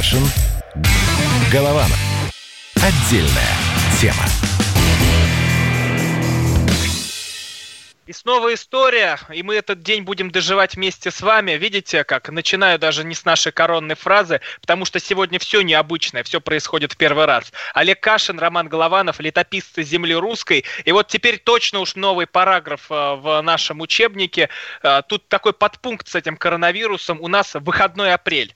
Кашин. Голованов. Отдельная тема. И снова история, и мы этот день будем доживать вместе с вами. Видите, как начинаю даже не с нашей коронной фразы, потому что сегодня все необычное, все происходит в первый раз. Олег Кашин, Роман Голованов, летописцы земли русской. И вот теперь точно уж новый параграф э, в нашем учебнике. Э, тут такой подпункт с этим коронавирусом. У нас выходной апрель.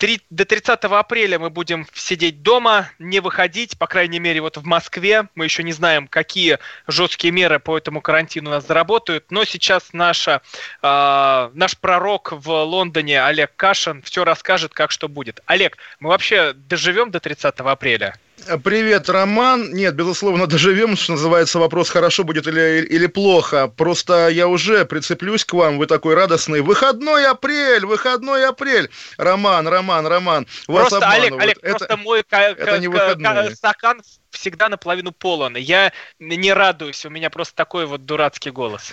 3, до 30 апреля мы будем сидеть дома, не выходить, по крайней мере, вот в Москве. Мы еще не знаем, какие жесткие меры по этому карантину у нас заработают. Но сейчас наша, э, наш пророк в Лондоне Олег Кашин все расскажет, как что будет. Олег, мы вообще доживем до 30 апреля? Привет, Роман. Нет, безусловно, доживем, что называется, вопрос, хорошо будет или, или плохо. Просто я уже прицеплюсь к вам, вы такой радостный. Выходной апрель, выходной апрель. Роман, Роман, Роман, вас Просто, обманывают. Олег, Олег, это, просто мой это не стакан всегда наполовину полон. Я не радуюсь, у меня просто такой вот дурацкий голос.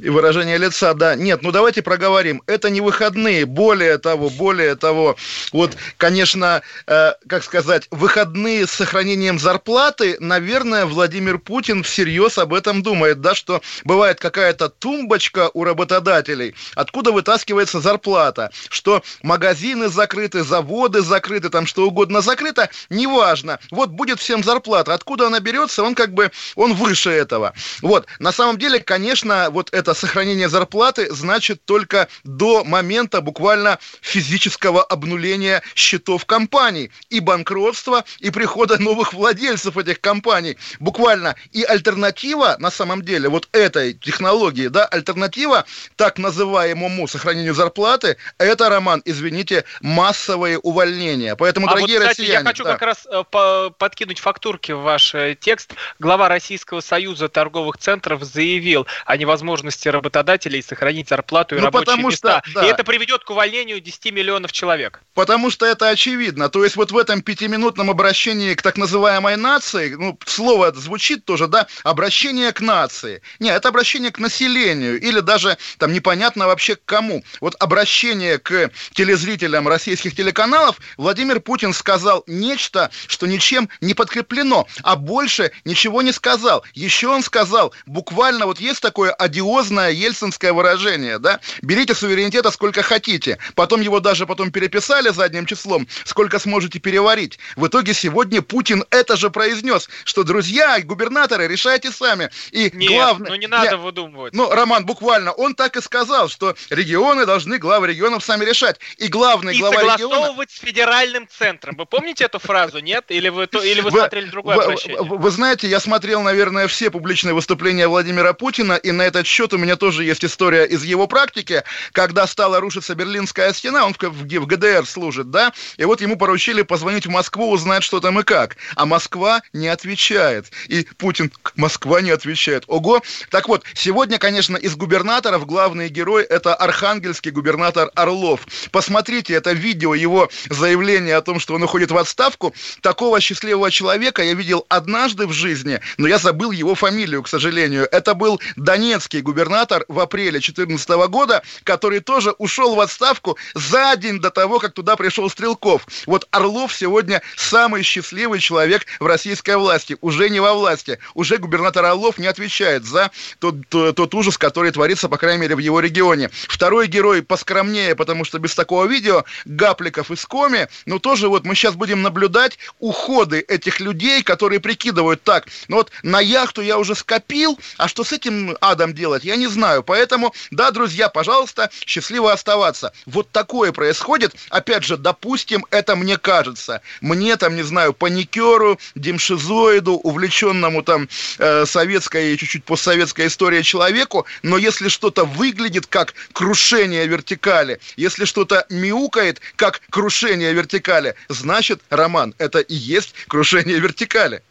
И выражение лица, да. Нет, ну давайте проговорим. Это не выходные. Более того, более того, вот, конечно, э, как сказать, выходные с сохранением зарплаты, наверное, Владимир Путин всерьез об этом думает, да, что бывает какая-то тумбочка у работодателей, откуда вытаскивается зарплата, что магазины закрыты, заводы закрыты, там что угодно закрыто, неважно. Вот будет всем зарплата зарплата. Откуда она берется, он как бы, он выше этого. Вот, на самом деле, конечно, вот это сохранение зарплаты значит только до момента буквально физического обнуления счетов компаний и банкротства, и прихода новых владельцев этих компаний. Буквально. И альтернатива, на самом деле, вот этой технологии, да, альтернатива так называемому сохранению зарплаты, это, Роман, извините, массовые увольнения. Поэтому, а дорогие вот, кстати, россияне... Я хочу да. как раз э, подкинуть фактурки ссылки в ваш э, текст, глава Российского союза торговых центров заявил о невозможности работодателей сохранить зарплату и ну, рабочие места. Что, да. И это приведет к увольнению 10 миллионов человек. Потому что это очевидно. То есть вот в этом пятиминутном обращении к так называемой нации, ну, слово звучит тоже, да, обращение к нации. Не, это обращение к населению или даже там непонятно вообще к кому. Вот обращение к телезрителям российских телеканалов Владимир Путин сказал нечто, что ничем не подкреплено равно, а больше ничего не сказал. Еще он сказал, буквально вот есть такое одиозное ельцинское выражение, да, берите суверенитета сколько хотите, потом его даже потом переписали задним числом, сколько сможете переварить. В итоге сегодня Путин это же произнес, что, друзья, губернаторы, решайте сами. И Нет, главное... ну не надо я, выдумывать. Ну, Роман, буквально, он так и сказал, что регионы должны главы регионов сами решать. И главный и глава региона... с федеральным центром. Вы помните эту фразу, нет? Или вы, или вы смотрели другую? Другое обращение. Вы, вы знаете, я смотрел, наверное, все публичные выступления Владимира Путина, и на этот счет у меня тоже есть история из его практики, когда стала рушиться Берлинская стена, он в, в, в ГДР служит, да, и вот ему поручили позвонить в Москву, узнать, что там и как. А Москва не отвечает. И Путин, Москва не отвечает. Ого! Так вот, сегодня, конечно, из губернаторов главный герой это архангельский губернатор Орлов. Посмотрите это видео, его заявление о том, что он уходит в отставку. Такого счастливого человека я видел однажды в жизни, но я забыл его фамилию, к сожалению. Это был донецкий губернатор в апреле 2014 года, который тоже ушел в отставку за день до того, как туда пришел Стрелков. Вот Орлов сегодня самый счастливый человек в российской власти. Уже не во власти. Уже губернатор Орлов не отвечает за тот, тот, ужас, который творится, по крайней мере, в его регионе. Второй герой поскромнее, потому что без такого видео, Гапликов из Коми, но тоже вот мы сейчас будем наблюдать уходы этих людей, которые прикидывают так, ну вот на яхту я уже скопил, а что с этим адом делать, я не знаю. Поэтому, да, друзья, пожалуйста, счастливо оставаться. Вот такое происходит. Опять же, допустим, это мне кажется. Мне там, не знаю, паникеру, демшизоиду, увлеченному там э, советской и чуть-чуть постсоветской историей человеку, но если что-то выглядит как крушение вертикали, если что-то мяукает как крушение вертикали, значит, Роман, это и есть крушение вертикали вертикали.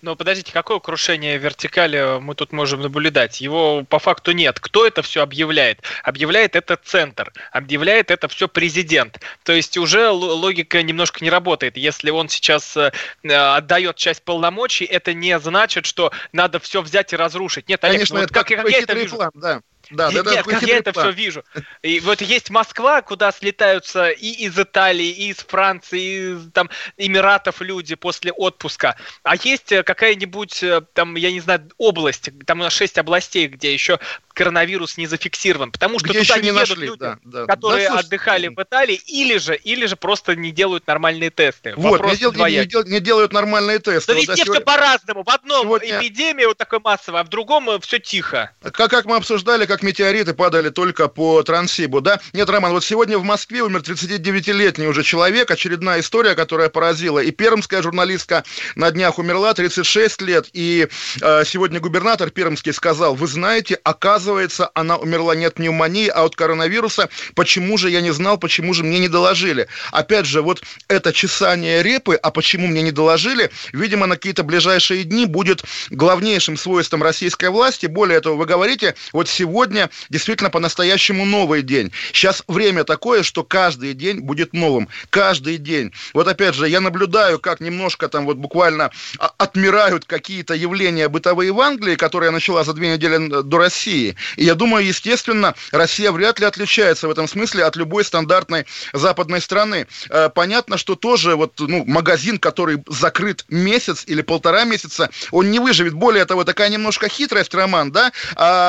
Но подождите, какое крушение вертикали мы тут можем наблюдать? Его по факту нет. Кто это все объявляет? Объявляет это центр, объявляет это все президент. То есть уже логика немножко не работает. Если он сейчас э, отдает часть полномочий, это не значит, что надо все взять и разрушить. Нет, Олег, Конечно, ну, это как, как я это вижу. План, да Да, Нет, это как я это все вижу. И вот есть Москва, куда слетаются и из Италии, и из Франции, и из там Эмиратов люди после отпуска. А есть э, какая-нибудь, э, там, я не знаю, область, там у нас шесть областей, где еще коронавирус не зафиксирован, потому что Где туда не, не едут нашли, люди, да, да. которые да, отдыхали в Италии, или же, или же просто не делают нормальные тесты. Вот, Вопрос не, дел, не, не, дел, не делают нормальные тесты. Но вот, везде сегодня... все по-разному. В одном сегодня... эпидемия вот такой массовая, а в другом э, все тихо. Как, как мы обсуждали, как метеориты падали только по Транссибу, да? Нет, Роман, вот сегодня в Москве умер 39-летний уже человек, очередная история, которая поразила. И пермская журналистка на днях умерла, 36 лет, и э, сегодня губернатор пермский сказал, вы знаете, оказывается, оказывается, она умерла не от пневмонии, а от коронавируса. Почему же я не знал, почему же мне не доложили? Опять же, вот это чесание репы, а почему мне не доложили, видимо, на какие-то ближайшие дни будет главнейшим свойством российской власти. Более того, вы говорите, вот сегодня действительно по-настоящему новый день. Сейчас время такое, что каждый день будет новым. Каждый день. Вот опять же, я наблюдаю, как немножко там вот буквально отмирают какие-то явления бытовые в Англии, которые я начала за две недели до России. И я думаю, естественно, Россия вряд ли отличается в этом смысле от любой стандартной западной страны. Э, понятно, что тоже вот, ну, магазин, который закрыт месяц или полтора месяца, он не выживет. Более того, такая немножко хитрость, Роман, да?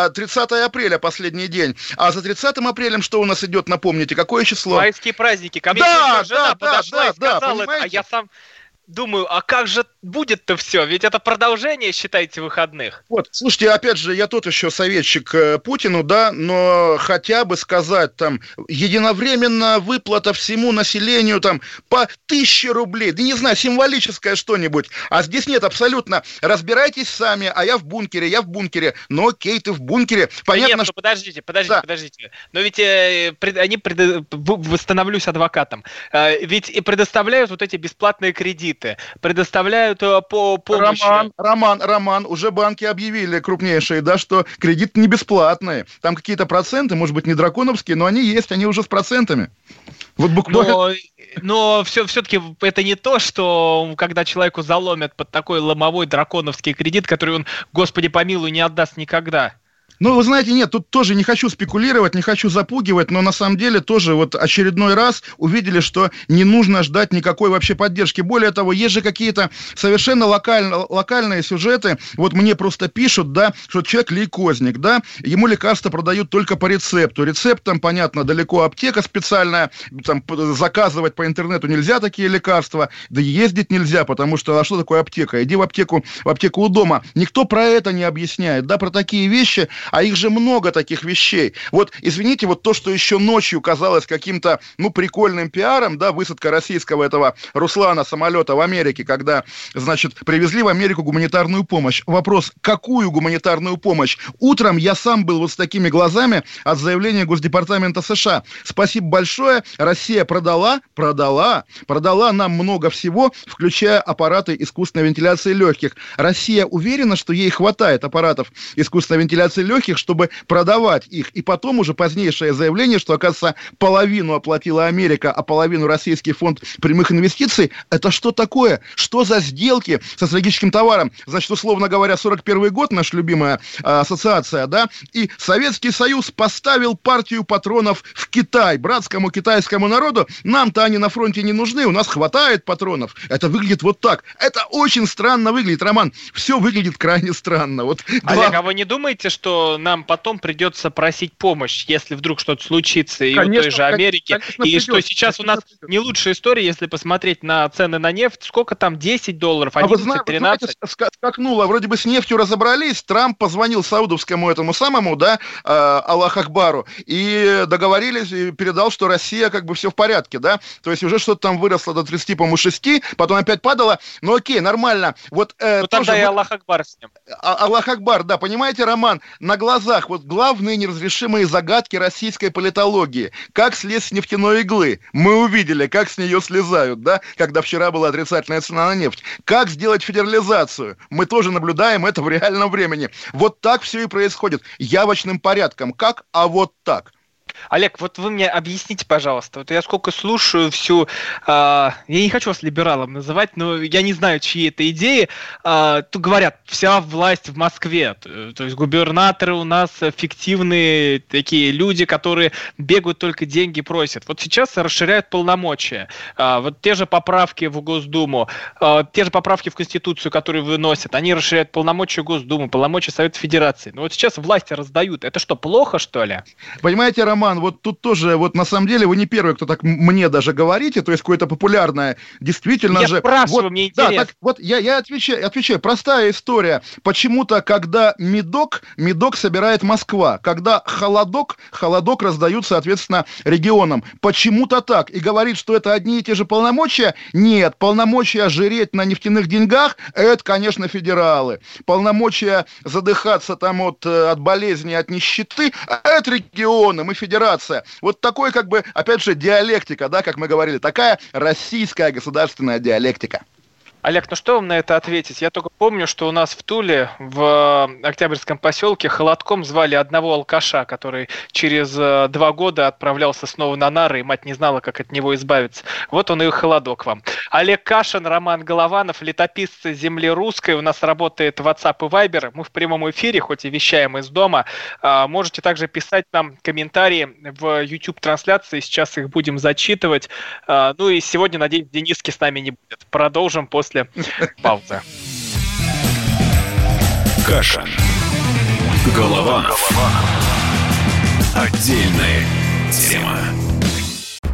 30 а апреля последний день. А за 30 апрелем что у нас идет, напомните, какое число? Майские праздники. Ко мне да, жена да, подошла да, и сказала да, а я сам думаю, а как же будет-то все? Ведь это продолжение, считайте, выходных. Вот, слушайте, опять же, я тот еще советчик э, Путину, да, но хотя бы сказать там единовременно выплата всему населению там по тысяче рублей, да не знаю, символическое что-нибудь. А здесь нет, абсолютно. Разбирайтесь сами, а я в бункере, я в бункере. Но окей, ты в бункере. Понятно, нет, ну, что... подождите, подождите, да. подождите. Но ведь э, пред, они, пред, восстановлюсь адвокатом, э, ведь и предоставляют вот эти бесплатные кредиты кредиты, предоставляют э, по помощь. Роман, Роман, Роман, уже банки объявили крупнейшие, да, что кредиты не бесплатные. Там какие-то проценты, может быть, не драконовские, но они есть, они уже с процентами. Вот буквально... Но, но все, все-таки это не то, что когда человеку заломят под такой ломовой драконовский кредит, который он, господи помилуй, не отдаст никогда. Ну, вы знаете, нет, тут тоже не хочу спекулировать, не хочу запугивать, но на самом деле тоже вот очередной раз увидели, что не нужно ждать никакой вообще поддержки. Более того, есть же какие-то совершенно локаль, локальные сюжеты. Вот мне просто пишут, да, что человек лейкозник, да, ему лекарства продают только по рецепту. Рецепт там, понятно, далеко аптека специальная, там заказывать по интернету нельзя такие лекарства, да ездить нельзя, потому что, а что такое аптека? Иди в аптеку, в аптеку у дома. Никто про это не объясняет, да, про такие вещи а их же много таких вещей. Вот, извините, вот то, что еще ночью казалось каким-то, ну, прикольным пиаром, да, высадка российского этого Руслана самолета в Америке, когда, значит, привезли в Америку гуманитарную помощь. Вопрос, какую гуманитарную помощь? Утром я сам был вот с такими глазами от заявления Госдепартамента США. Спасибо большое, Россия продала, продала, продала нам много всего, включая аппараты искусственной вентиляции легких. Россия уверена, что ей хватает аппаратов искусственной вентиляции легких, легких, чтобы продавать их. И потом уже позднейшее заявление, что, оказывается, половину оплатила Америка, а половину Российский фонд прямых инвестиций. Это что такое? Что за сделки со стратегическим товаром? Значит, условно говоря, 41 год, наша любимая э, ассоциация, да, и Советский Союз поставил партию патронов в Китай, братскому китайскому народу. Нам-то они на фронте не нужны, у нас хватает патронов. Это выглядит вот так. Это очень странно выглядит, Роман. Все выглядит крайне странно. Вот, Олег, глав... а вы не думаете, что нам потом придется просить помощь, если вдруг что-то случится и конечно, в той же Америке. Конечно, и придет, что сейчас у нас придет. не лучшая история, если посмотреть на цены на нефть. Сколько там? 10 долларов, 11, а вы знаете, 13? Вы знаете, скакнуло. Вроде бы с нефтью разобрались. Трамп позвонил саудовскому этому самому, да, э, Аллах Акбару, и договорились, и передал, что Россия как бы все в порядке, да. То есть уже что-то там выросло до 30, по-моему, 6, потом опять падало. Ну окей, нормально. Вот, э, ну тогда тоже, и Аллах Акбар с ним. А, Аллах Акбар, да, понимаете, Роман, на глазах вот главные неразрешимые загадки российской политологии. Как слезть с нефтяной иглы? Мы увидели, как с нее слезают, да, когда вчера была отрицательная цена на нефть. Как сделать федерализацию? Мы тоже наблюдаем это в реальном времени. Вот так все и происходит. Явочным порядком. Как? А вот так. Олег, вот вы мне объясните, пожалуйста, вот я сколько слушаю всю, э, я не хочу вас либералом называть, но я не знаю, чьи это идеи, э, тут говорят, вся власть в Москве, то есть губернаторы у нас фиктивные такие люди, которые бегают только деньги просят. Вот сейчас расширяют полномочия, э, вот те же поправки в Госдуму, э, те же поправки в Конституцию, которые выносят, они расширяют полномочия Госдумы, полномочия Совета Федерации. Но вот сейчас власти раздают, это что, плохо, что ли? Понимаете, Роман, вот тут тоже, вот на самом деле вы не первый, кто так мне даже говорите, то есть какое-то популярное, действительно я же... спрашиваю, вот, мне интересно. Да, так вот я, я отвечаю, отвечаю, простая история. Почему-то, когда медок, медок собирает Москва, когда холодок, холодок раздают, соответственно, регионам. Почему-то так. И говорит, что это одни и те же полномочия? Нет, полномочия жиреть на нефтяных деньгах, это, конечно, федералы. Полномочия задыхаться там от, э, от болезни, от нищеты, это регионы, мы федерация. Вот такой, как бы, опять же, диалектика, да, как мы говорили, такая российская государственная диалектика. Олег, ну что вам на это ответить? Я только помню, что у нас в Туле, в Октябрьском поселке, холодком звали одного алкаша, который через э, два года отправлялся снова на нары, и мать не знала, как от него избавиться. Вот он и холодок вам. Олег Кашин, Роман Голованов, летописцы земли русской. У нас работает WhatsApp и Viber. Мы в прямом эфире, хоть и вещаем из дома. А, можете также писать нам комментарии в YouTube-трансляции. Сейчас их будем зачитывать. А, ну и сегодня, надеюсь, Дениски с нами не будет. Продолжим после после паузы. Каша. Голова. Отдельная тема.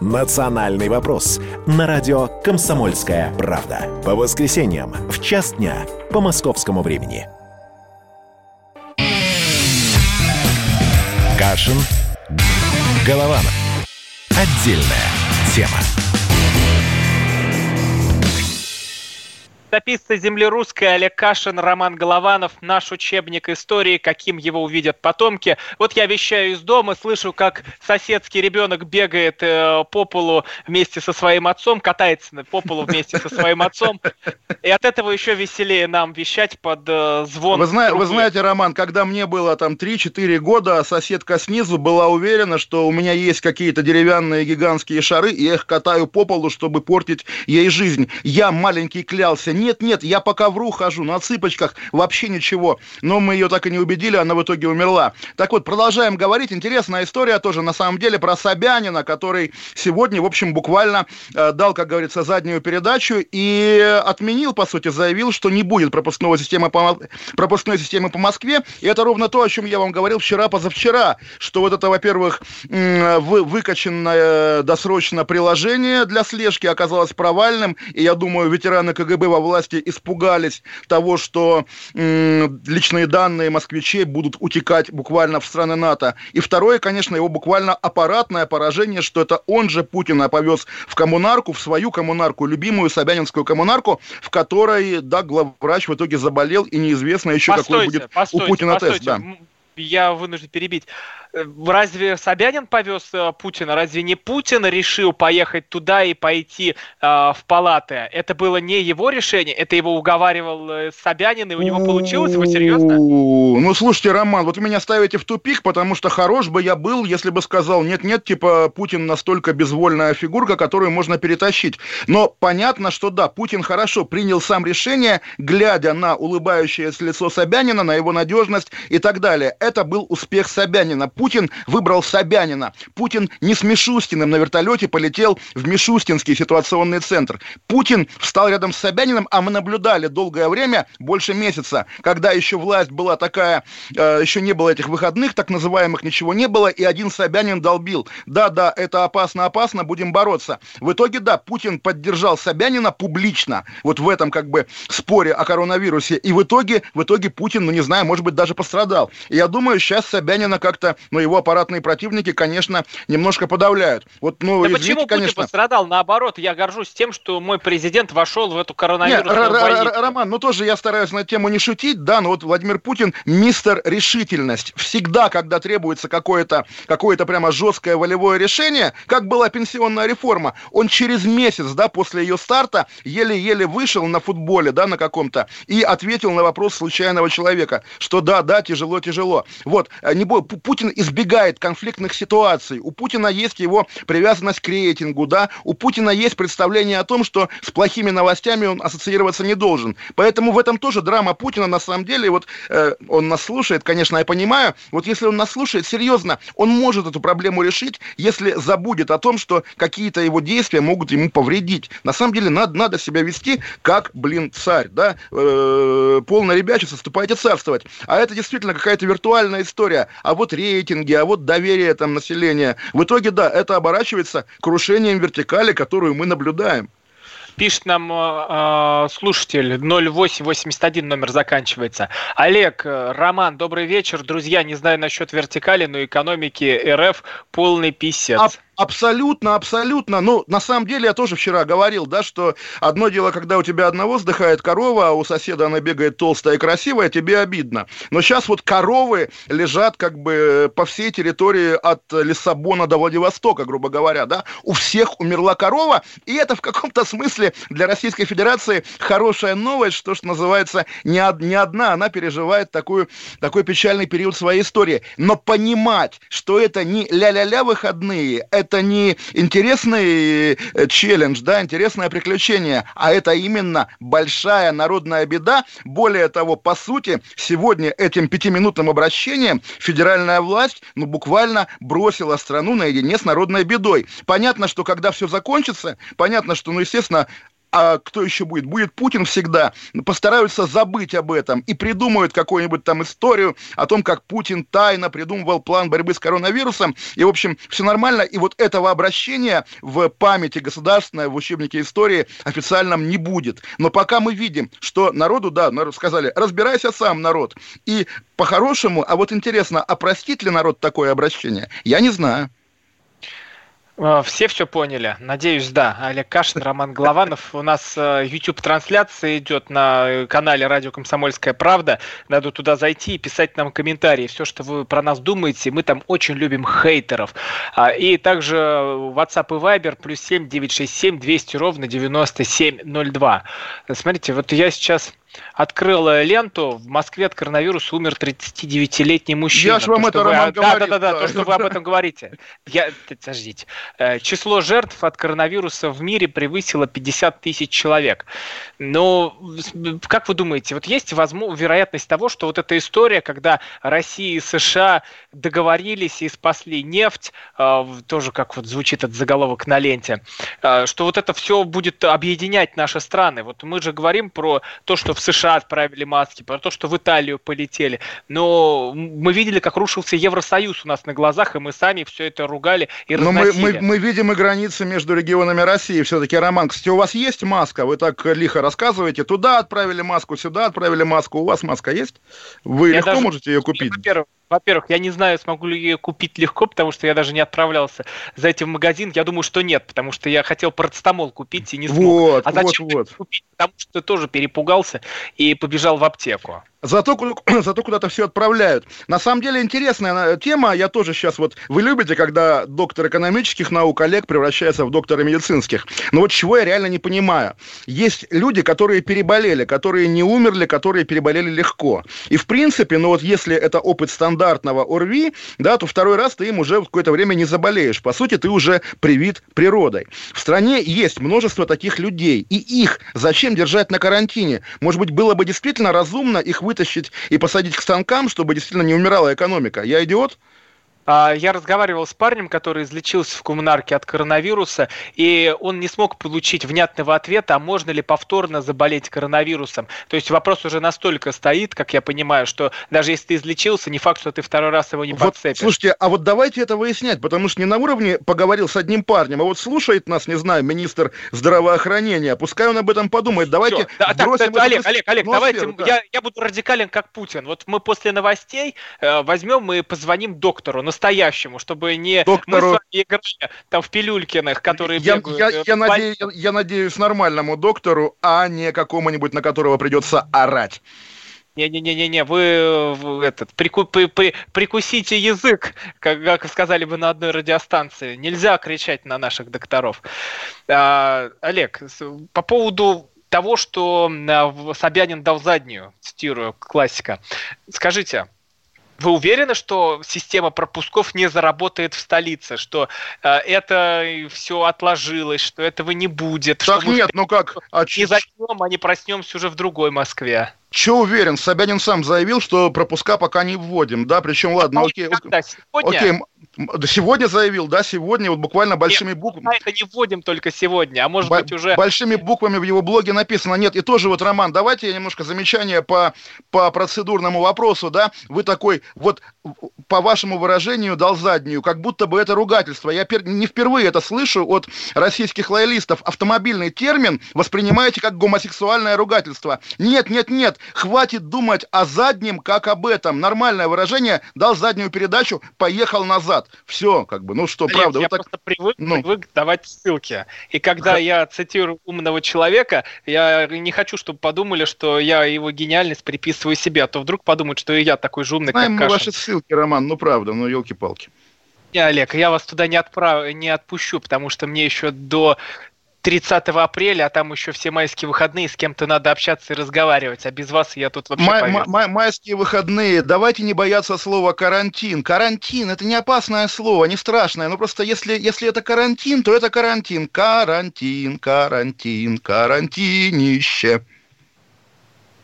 «Национальный вопрос» на радио «Комсомольская правда». По воскресеньям в час дня по московскому времени. Кашин. Голованов. Отдельная тема. Летописцы земли русской Олег Кашин, Роман Голованов, наш учебник истории, каким его увидят потомки. Вот я вещаю из дома, слышу, как соседский ребенок бегает э, по полу вместе со своим отцом, катается по полу вместе со своим отцом. И от этого еще веселее нам вещать под э, звон. Вы, зна- вы знаете, Роман, когда мне было там 3-4 года, соседка снизу была уверена, что у меня есть какие-то деревянные гигантские шары, и я их катаю по полу, чтобы портить ей жизнь. Я маленький клялся, нет, нет, я по ковру хожу, на цыпочках, вообще ничего. Но мы ее так и не убедили, она в итоге умерла. Так вот, продолжаем говорить. Интересная история тоже, на самом деле, про Собянина, который сегодня, в общем, буквально э, дал, как говорится, заднюю передачу и отменил, по сути, заявил, что не будет пропускного системы по, пропускной системы по Москве. И это ровно то, о чем я вам говорил вчера-позавчера, что вот это, во-первых, вы, выкачанное досрочно приложение для слежки оказалось провальным, и я думаю, ветераны КГБ во власти испугались того, что личные данные москвичей будут утекать буквально в страны НАТО. И второе, конечно, его буквально аппаратное поражение, что это он же Путина повез в коммунарку, в свою коммунарку, любимую Собянинскую коммунарку, в которой, да, главврач в итоге заболел, и неизвестно еще, постойте, какой будет постойте, у Путина постойте. тест. Да. Я вынужден перебить. Э, разве Собянин повез э, Путина? Разве не Путин решил поехать туда и пойти э, в палаты? Это было не его решение, это его уговаривал э, Собянин, и у него получилось? Вы серьезно? Ну, слушайте, Роман, вот вы меня ставите в тупик, потому что хорош бы я был, если бы сказал, нет-нет, типа, Путин настолько безвольная фигурка, которую можно перетащить. Но понятно, что да, Путин хорошо принял сам решение, глядя на улыбающееся лицо Собянина, на его надежность и так далее. Это был успех Собянина. Путин выбрал Собянина. Путин не с Мишустиным на вертолете полетел в Мишустинский ситуационный центр. Путин встал рядом с Собяниным, а мы наблюдали долгое время, больше месяца, когда еще власть была такая, э, еще не было этих выходных, так называемых, ничего не было, и один Собянин долбил. Да, да, это опасно, опасно, будем бороться. В итоге, да, Путин поддержал Собянина публично, вот в этом как бы споре о коронавирусе, и в итоге, в итоге Путин, ну не знаю, может быть, даже пострадал. И я думаю, сейчас Собянина как-то, ну, его аппаратные противники, конечно, немножко подавляют. Вот, ну, да извините, почему конечно... Путин пострадал? Наоборот, я горжусь тем, что мой президент вошел в эту коронавирусную Нет, больницу. Роман, ну тоже я стараюсь на тему не шутить, да, но вот Владимир Путин мистер решительность. Всегда, когда требуется какое-то какое прямо жесткое волевое решение, как была пенсионная реформа, он через месяц, да, после ее старта еле-еле вышел на футболе, да, на каком-то, и ответил на вопрос случайного человека, что да, да, тяжело, тяжело. Вот, э, не бой, Путин избегает конфликтных ситуаций. У Путина есть его привязанность к рейтингу, да, у Путина есть представление о том, что с плохими новостями он ассоциироваться не должен. Поэтому в этом тоже драма Путина на самом деле, вот э, он нас слушает, конечно, я понимаю, вот если он нас слушает, серьезно, он может эту проблему решить, если забудет о том, что какие-то его действия могут ему повредить. На самом деле надо, надо себя вести как, блин, царь, да, э, полно ребячество, ступайте царствовать. А это действительно какая-то виртуальная история. А вот рейтинги, а вот доверие там населения. В итоге, да, это оборачивается крушением вертикали, которую мы наблюдаем. Пишет нам э, слушатель 0881 номер заканчивается. Олег, э, Роман, добрый вечер. Друзья, не знаю насчет вертикали, но экономики РФ полный писец. Абсолютно, абсолютно. Ну, на самом деле, я тоже вчера говорил, да, что одно дело, когда у тебя одного вздыхает корова, а у соседа она бегает толстая и красивая, тебе обидно. Но сейчас вот коровы лежат как бы по всей территории от Лиссабона до Владивостока, грубо говоря, да. У всех умерла корова, и это в каком-то смысле для Российской Федерации хорошая новость, что, что называется, не, од- не одна она переживает такую, такой печальный период своей истории. Но понимать, что это не ля-ля-ля выходные, это это не интересный э, челлендж, да, интересное приключение, а это именно большая народная беда. Более того, по сути, сегодня этим пятиминутным обращением федеральная власть, ну, буквально бросила страну наедине с народной бедой. Понятно, что когда все закончится, понятно, что, ну, естественно, а кто еще будет? Будет Путин всегда. Постараются забыть об этом и придумают какую-нибудь там историю о том, как Путин тайно придумывал план борьбы с коронавирусом. И, в общем, все нормально. И вот этого обращения в памяти государственной, в учебнике истории официальном не будет. Но пока мы видим, что народу, да, сказали, разбирайся сам, народ. И по-хорошему, а вот интересно, а простит ли народ такое обращение? Я не знаю. Э, все все поняли? Надеюсь, да. Олег Кашин, Роман Голованов. У нас э, YouTube-трансляция идет на канале Радио Комсомольская Правда. Надо туда зайти и писать нам комментарии. Все, что вы про нас думаете. Мы там очень любим хейтеров. А, и также WhatsApp и Viber плюс 7 967 200 ровно 9702. Смотрите, вот я сейчас открыл ленту, в Москве от коронавируса умер 39-летний мужчина. Я же вам это, Роман, вы... Да, да, да, да, то, что вы об этом говорите. Я... Подождите. Э, число жертв от коронавируса в мире превысило 50 тысяч человек. Но как вы думаете, вот есть возможно, вероятность того, что вот эта история, когда Россия и США договорились и спасли нефть, э, тоже как вот звучит этот заголовок на ленте, э, что вот это все будет объединять наши страны. Вот мы же говорим про то, что в США отправили маски, про то, что в Италию полетели. Но мы видели, как рушился Евросоюз у нас на глазах, и мы сами все это ругали и Но мы, мы, мы видим и границы между регионами России. Все-таки, Роман, кстати, у вас есть маска? Вы так лихо рассказываете. Туда отправили маску, сюда отправили маску. У вас маска есть? Вы Я легко даже... можете ее купить? Во-первых, во-первых, я не знаю, смогу ли ее купить легко, потому что я даже не отправлялся за этим в магазин. Я думаю, что нет, потому что я хотел парацетамол купить и не смог. Вот, а зачем вот, вот. купить? Потому что тоже перепугался и побежал в аптеку. Зато, зато куда-то все отправляют. На самом деле интересная тема. Я тоже сейчас вот... Вы любите, когда доктор экономических наук Олег превращается в доктора медицинских. Но вот чего я реально не понимаю. Есть люди, которые переболели, которые не умерли, которые переболели легко. И в принципе, ну вот если это опыт стандартного ОРВИ, да, то второй раз ты им уже какое-то время не заболеешь. По сути, ты уже привит природой. В стране есть множество таких людей. И их зачем держать на карантине? Может быть, было бы действительно разумно их вытащить и посадить к станкам, чтобы действительно не умирала экономика. Я идиот? А, я разговаривал с парнем, который излечился в коммунарке от коронавируса, и он не смог получить внятного ответа, а можно ли повторно заболеть коронавирусом. То есть вопрос уже настолько стоит, как я понимаю, что даже если ты излечился, не факт, что ты второй раз его не вот, подцепишь. Слушайте, а вот давайте это выяснять, потому что не на уровне поговорил с одним парнем, а вот слушает нас, не знаю, министр здравоохранения, пускай он об этом подумает. Давайте. Да, так, бросим да, Олег, Олег, Олег, давайте, да. я, я буду радикален, как Путин. Вот мы после новостей э, возьмем и позвоним доктору, настоящему, чтобы не мы Доктору- с вами играли там в Пилюлькиных, которые Я, бегают. я- э, я надеюсь, я, я надеюсь нормальному доктору, а не какому-нибудь, на которого придется орать. Не-не-не-не, вы, э, в- этот, прику- при- при- прикусите язык, как, как сказали бы на одной радиостанции. Нельзя кричать на наших докторов. А, Олег, по поводу того, что а, Собянин дал заднюю, цитирую классика. Скажите, вы уверены, что система пропусков не заработает в столице, что э, это все отложилось, что этого не будет, Так что мы нет, ну как, а не заснем, а не проснемся уже в другой Москве? Чё уверен? Собянин сам заявил, что пропуска пока не вводим, да, причем, ладно, окей, Когда? Сегодня? окей, да сегодня заявил, да, сегодня, вот буквально большими буквами. А это не вводим только сегодня, а может Бо- быть уже... Большими буквами в его блоге написано. Нет, и тоже вот, Роман, давайте я немножко замечание по, по процедурному вопросу, да. Вы такой, вот, по вашему выражению, дал заднюю, как будто бы это ругательство. Я пер- не впервые это слышу от российских лоялистов. Автомобильный термин воспринимаете как гомосексуальное ругательство. Нет, нет, нет, хватит думать о заднем, как об этом. Нормальное выражение, дал заднюю передачу, поехал назад. Все, как бы, ну что, правда, я вы так... просто привык, ну. привык давать ссылки. И когда я цитирую умного человека, я не хочу, чтобы подумали, что я его гениальность приписываю себе, а то вдруг подумают, что и я такой же умный, Знаем мы как ваши Кашин. ссылки, Роман, ну правда, ну елки-палки. Не, Олег, я вас туда не, отправ... не отпущу, потому что мне еще до 30 апреля, а там еще все майские выходные, с кем-то надо общаться и разговаривать, а без вас я тут вообще Май- поверьте. ма- ма- майские выходные. Давайте не бояться слова карантин. Карантин это не опасное слово, не страшное. Ну просто если, если это карантин, то это карантин. Карантин, карантин, карантинище.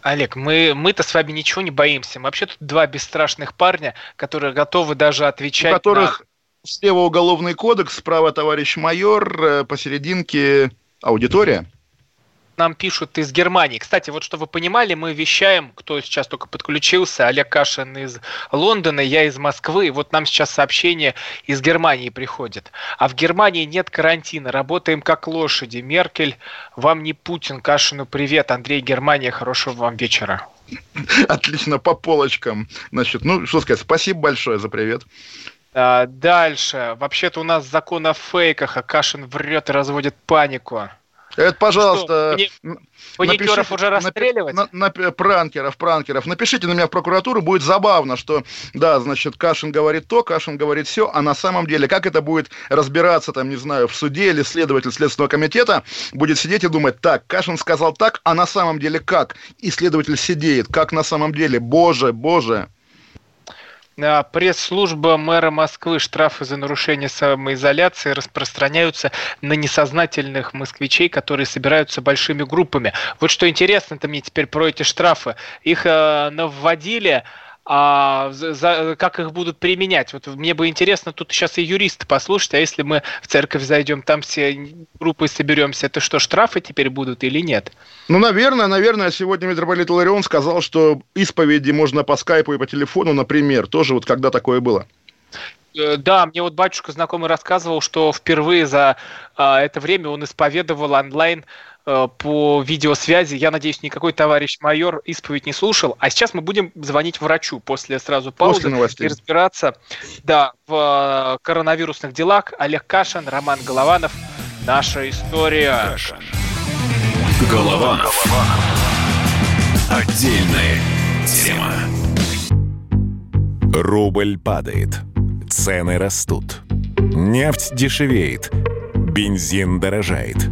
Олег, мы, мы-то с вами ничего не боимся. Мы вообще тут два бесстрашных парня, которые готовы даже У отвечать которых слева уголовный кодекс, справа товарищ майор, э, посерединке аудитория. На... Нам пишут из Германии. Кстати, вот что вы понимали, мы вещаем, кто сейчас только подключился, Олег Кашин из Лондона, я из Москвы. Вот нам сейчас сообщение из Германии приходит. А в Германии нет карантина, работаем как лошади. Меркель, вам не Путин, Кашину привет. Андрей, Германия, хорошего вам вечера. Отлично, по полочкам. Значит, ну, что сказать, спасибо большое за привет. А, дальше. Вообще-то у нас закон о фейках, а Кашин врет и разводит панику. Это, пожалуйста, Что, Паникеров напишите- уже расстреливать? на- на- пранкеров, пранкеров. Напишите на меня в прокуратуру, будет забавно, что, да, значит, Кашин говорит то, Кашин говорит все, а на самом деле, как это будет разбираться, там, не знаю, в суде или следователь Следственного комитета будет сидеть и думать, так, Кашин сказал так, а на самом деле как? И следователь сидеет, как на самом деле, боже, боже. А, Пресс-служба мэра Москвы. Штрафы за нарушение самоизоляции распространяются на несознательных москвичей, которые собираются большими группами. Вот что интересно-то мне теперь про эти штрафы. Их э, навводили, а за- как их будут применять? Вот мне бы интересно тут сейчас и юристы послушать, а если мы в церковь зайдем, там все группы соберемся, это что, штрафы теперь будут или нет? Ну, наверное, наверное, сегодня митрополит Иларион сказал, что исповеди можно по скайпу и по телефону, например, тоже вот когда такое было. Э, Да, мне вот батюшка знакомый рассказывал, что впервые за а, это время он исповедовал онлайн по видеосвязи. Я надеюсь, никакой товарищ майор исповедь не слушал. А сейчас мы будем звонить врачу после сразу паузы После новостей. и разбираться да, в э, коронавирусных делах. Олег Кашин, Роман Голованов. Наша история. Голованов. Отдельная тема. Рубль падает. Цены растут. Нефть дешевеет. Бензин дорожает.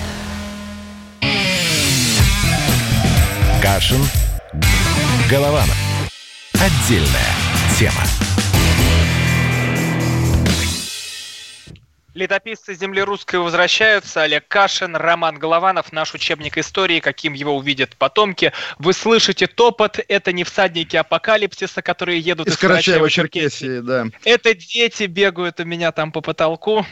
Кашин. Голованов. Отдельная тема. Летописцы земли русской возвращаются. Олег Кашин, Роман Голованов, наш учебник истории, каким его увидят потомки. Вы слышите топот. Это не всадники апокалипсиса, которые едут из, из Карачаева-Черкесии. Да. Это дети бегают у меня там по потолку.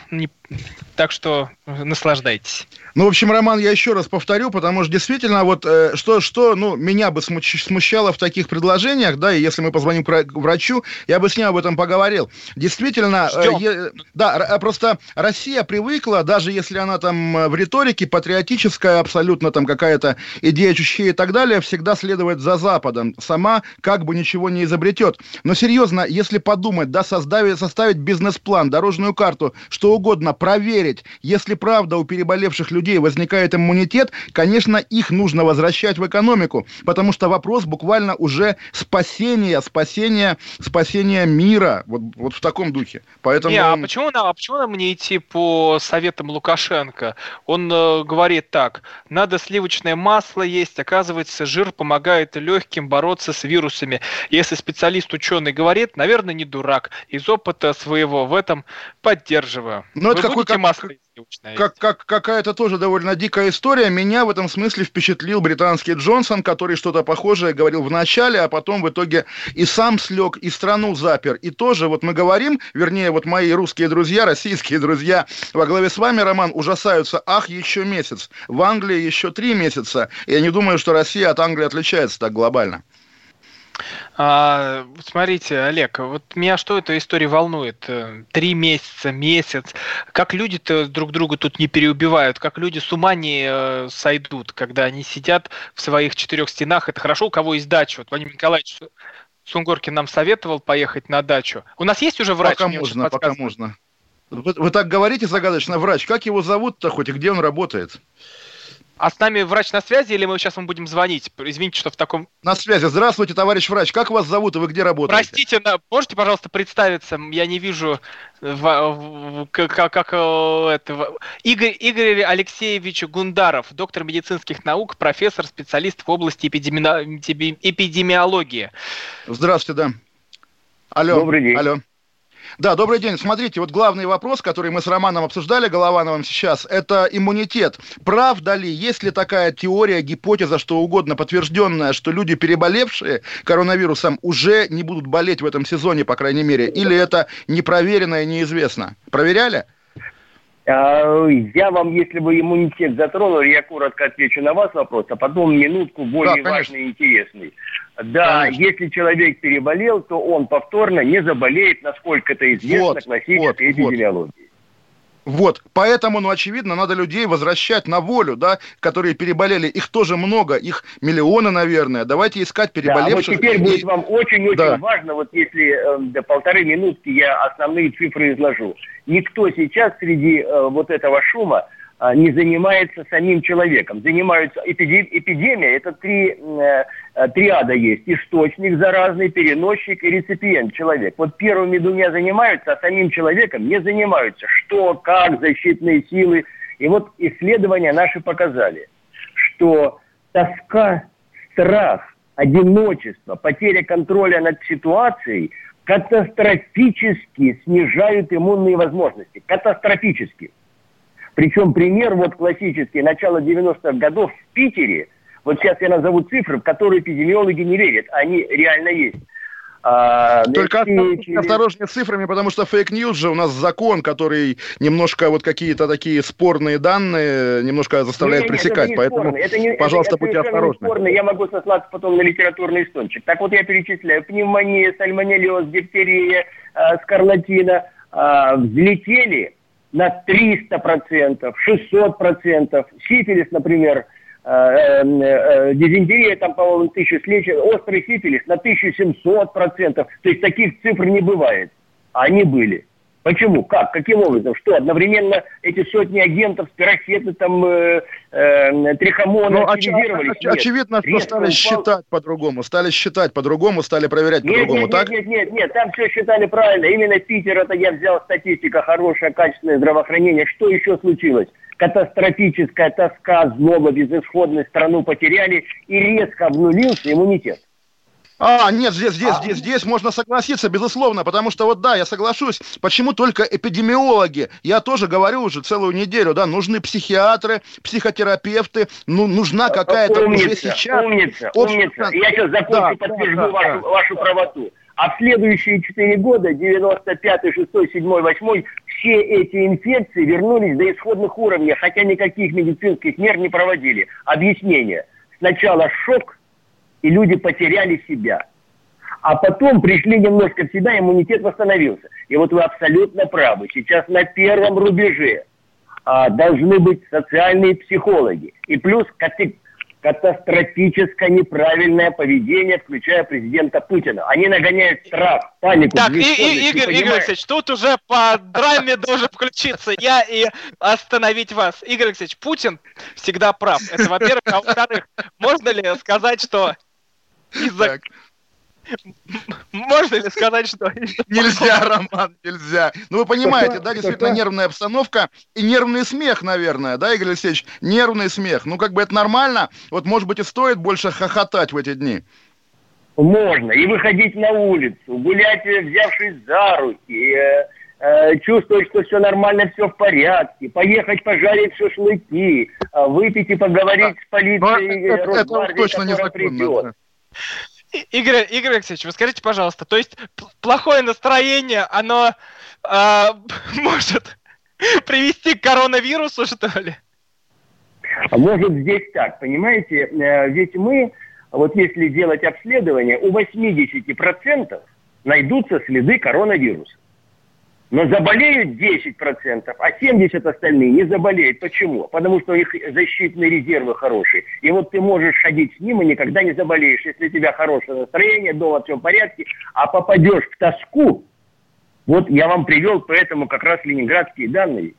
Так что наслаждайтесь. Ну, в общем, Роман, я еще раз повторю, потому что действительно, вот э, что, что ну, меня бы смущало в таких предложениях, да, и если мы позвоним к врачу, я бы с ним об этом поговорил. Действительно, э, е, да, просто Россия привыкла, даже если она там э, в риторике патриотическая, абсолютно там какая-то идея чущей и так далее, всегда следовать за Западом. Сама как бы ничего не изобретет. Но серьезно, если подумать, да, составить, составить бизнес-план, дорожную карту, что угодно, проверить, если правда у переболевших людей возникает иммунитет, конечно, их нужно возвращать в экономику, потому что вопрос буквально уже спасения, спасения, спасения мира, вот, вот в таком духе. Поэтому... Не, а почему нам, а почему нам не идти по советам Лукашенко? Он э, говорит так, надо сливочное масло есть, оказывается, жир помогает легким бороться с вирусами. Если специалист ученый говорит, наверное, не дурак. Из опыта своего в этом поддерживаю. Но это какой, как, масло как, как, какая-то тоже довольно дикая история. Меня в этом смысле впечатлил британский Джонсон, который что-то похожее говорил в начале, а потом в итоге и сам слег, и страну запер. И тоже вот мы говорим, вернее, вот мои русские друзья, российские друзья во главе с вами, Роман, ужасаются. Ах, еще месяц. В Англии еще три месяца. Я не думаю, что Россия от Англии отличается так глобально. А, смотрите, Олег, вот меня что эта история волнует? Э, три месяца, месяц. Как люди-то друг друга тут не переубивают, как люди с ума не э, сойдут, когда они сидят в своих четырех стенах. Это хорошо, у кого есть дача. Вот Владимир Николаевич Сунгоркин нам советовал поехать на дачу. У нас есть уже врач? Пока можно, пока можно. Вы, вы так говорите загадочно, врач. Как его зовут-то хоть и где он работает? А с нами врач на связи или мы сейчас вам будем звонить? Извините, что в таком... На связи. Здравствуйте, товарищ врач. Как вас зовут и вы где работаете? Простите, можете, пожалуйста, представиться? Я не вижу, как, как это... Игорь, Игорь Алексеевич Гундаров, доктор медицинских наук, профессор, специалист в области эпидеми... эпидемиологии. Здравствуйте, да. Алло. Добрый день. Алло. Да, добрый день. Смотрите, вот главный вопрос, который мы с Романом обсуждали, Головановым сейчас, это иммунитет. Правда ли, есть ли такая теория, гипотеза, что угодно подтвержденная, что люди, переболевшие коронавирусом, уже не будут болеть в этом сезоне, по крайней мере? Или это непроверено и неизвестно? Проверяли? А, я вам, если бы иммунитет затронул, я коротко отвечу на вас вопрос, а потом минутку более да, важный и интересный. Да, конечно. если человек переболел, то он повторно не заболеет, насколько это известно вот, классической вот, эпидемиологии. Вот. Вот, поэтому, ну, очевидно, надо людей возвращать на волю, да, которые переболели. Их тоже много, их миллионы, наверное. Давайте искать переболевших. Да, вот теперь будет вам очень-очень да. важно, вот если э, до полторы минутки я основные цифры изложу. Никто сейчас среди э, вот этого шума а, не занимается самим человеком. Занимаются эпидемия, это три э, э, триада есть. Источник заразный, переносчик и реципиент, человек. Вот первыми двумя занимаются, а самим человеком не занимаются. Что, как, защитные силы. И вот исследования наши показали, что тоска, страх, одиночество, потеря контроля над ситуацией катастрофически снижают иммунные возможности. Катастрофически. Причем пример вот классический, начало 90-х годов в Питере, вот сейчас я назову цифры, в которые эпидемиологи не верят, они реально есть. А, Только через... осторожнее с цифрами, потому что fake news же у нас закон, который немножко вот какие-то такие спорные данные немножко заставляет не, пресекать. Это не Поэтому, это не, пожалуйста, это, будьте осторожны. Спорно. Я могу сослаться потом на литературный источник. Так вот я перечисляю. Пневмония, сальмонеллез, дифтерия, э, скарлатина э, взлетели на 300%, 600%. Сифилис, например, э, дизентерия там, по-моему, тысячу с лечим, острый сифилис на 1700%. То есть таких цифр не бывает. А они были. Почему? Как? Каким образом? Что, одновременно эти сотни агентов, спирохеты, там, э, э, трихомоны ну, активизировались? Оч- оч- очевидно, что стали упал... считать по-другому. Стали считать по-другому, стали проверять нет, по-другому, нет, так? Нет, нет, нет, нет, там все считали правильно. Именно Питер, это я взял статистика, хорошее, качественное здравоохранение. Что еще случилось? Катастрофическая тоска, злоба, безысходность, страну потеряли, и резко обнулился иммунитет. А, нет, здесь, здесь, а... здесь, здесь можно согласиться, безусловно, потому что вот да, я соглашусь, почему только эпидемиологи? Я тоже говорю уже целую неделю, да, нужны психиатры, психотерапевты, ну, нужна какая-то умница, уже сейчас... Умница, общество... умница. Я сейчас закончу, да, подтвержу да, вашу, да. вашу правоту. А в следующие четыре года, 95 6 7 8 все эти инфекции вернулись до исходных уровней, хотя никаких медицинских мер не проводили. Объяснение. Сначала шок, и люди потеряли себя. А потом пришли немножко в себя, иммунитет восстановился. И вот вы абсолютно правы. Сейчас на первом рубеже а, должны быть социальные психологи. И плюс катастрофическое неправильное поведение, включая президента Путина. Они нагоняют страх, панику. Так, и, и, Игорь Игорь Алексеевич, тут уже по драме должен включиться я и остановить вас. Игорь Алексеевич, Путин всегда прав. Это, во-первых. А во-вторых, можно ли сказать, что из-за... Можно ли сказать, что... Нельзя, Роман, нельзя. Ну, вы понимаете, да, действительно нервная обстановка и нервный смех, наверное, да, Игорь Алексеевич? Нервный смех. Ну, как бы это нормально. Вот, может быть, и стоит больше хохотать в эти дни. Можно. И выходить на улицу, гулять, э, взявшись за руки, э, э, чувствовать, что все нормально, все в порядке, поехать пожарить шашлыки, выпить и поговорить а, с полицией, это, это, это точно незаконно. Придет. Игорь, Игорь Алексеевич, вы скажите, пожалуйста, то есть плохое настроение, оно э, может привести к коронавирусу, что ли? Может здесь так, понимаете, э, ведь мы, вот если делать обследование, у 80% найдутся следы коронавируса. Но заболеют 10%, а 70% остальные не заболеют. Почему? Потому что у них защитные резервы хорошие. И вот ты можешь ходить с ним и никогда не заболеешь, если у тебя хорошее настроение, дома все в порядке, а попадешь в тоску, вот я вам привел поэтому как раз ленинградские данные.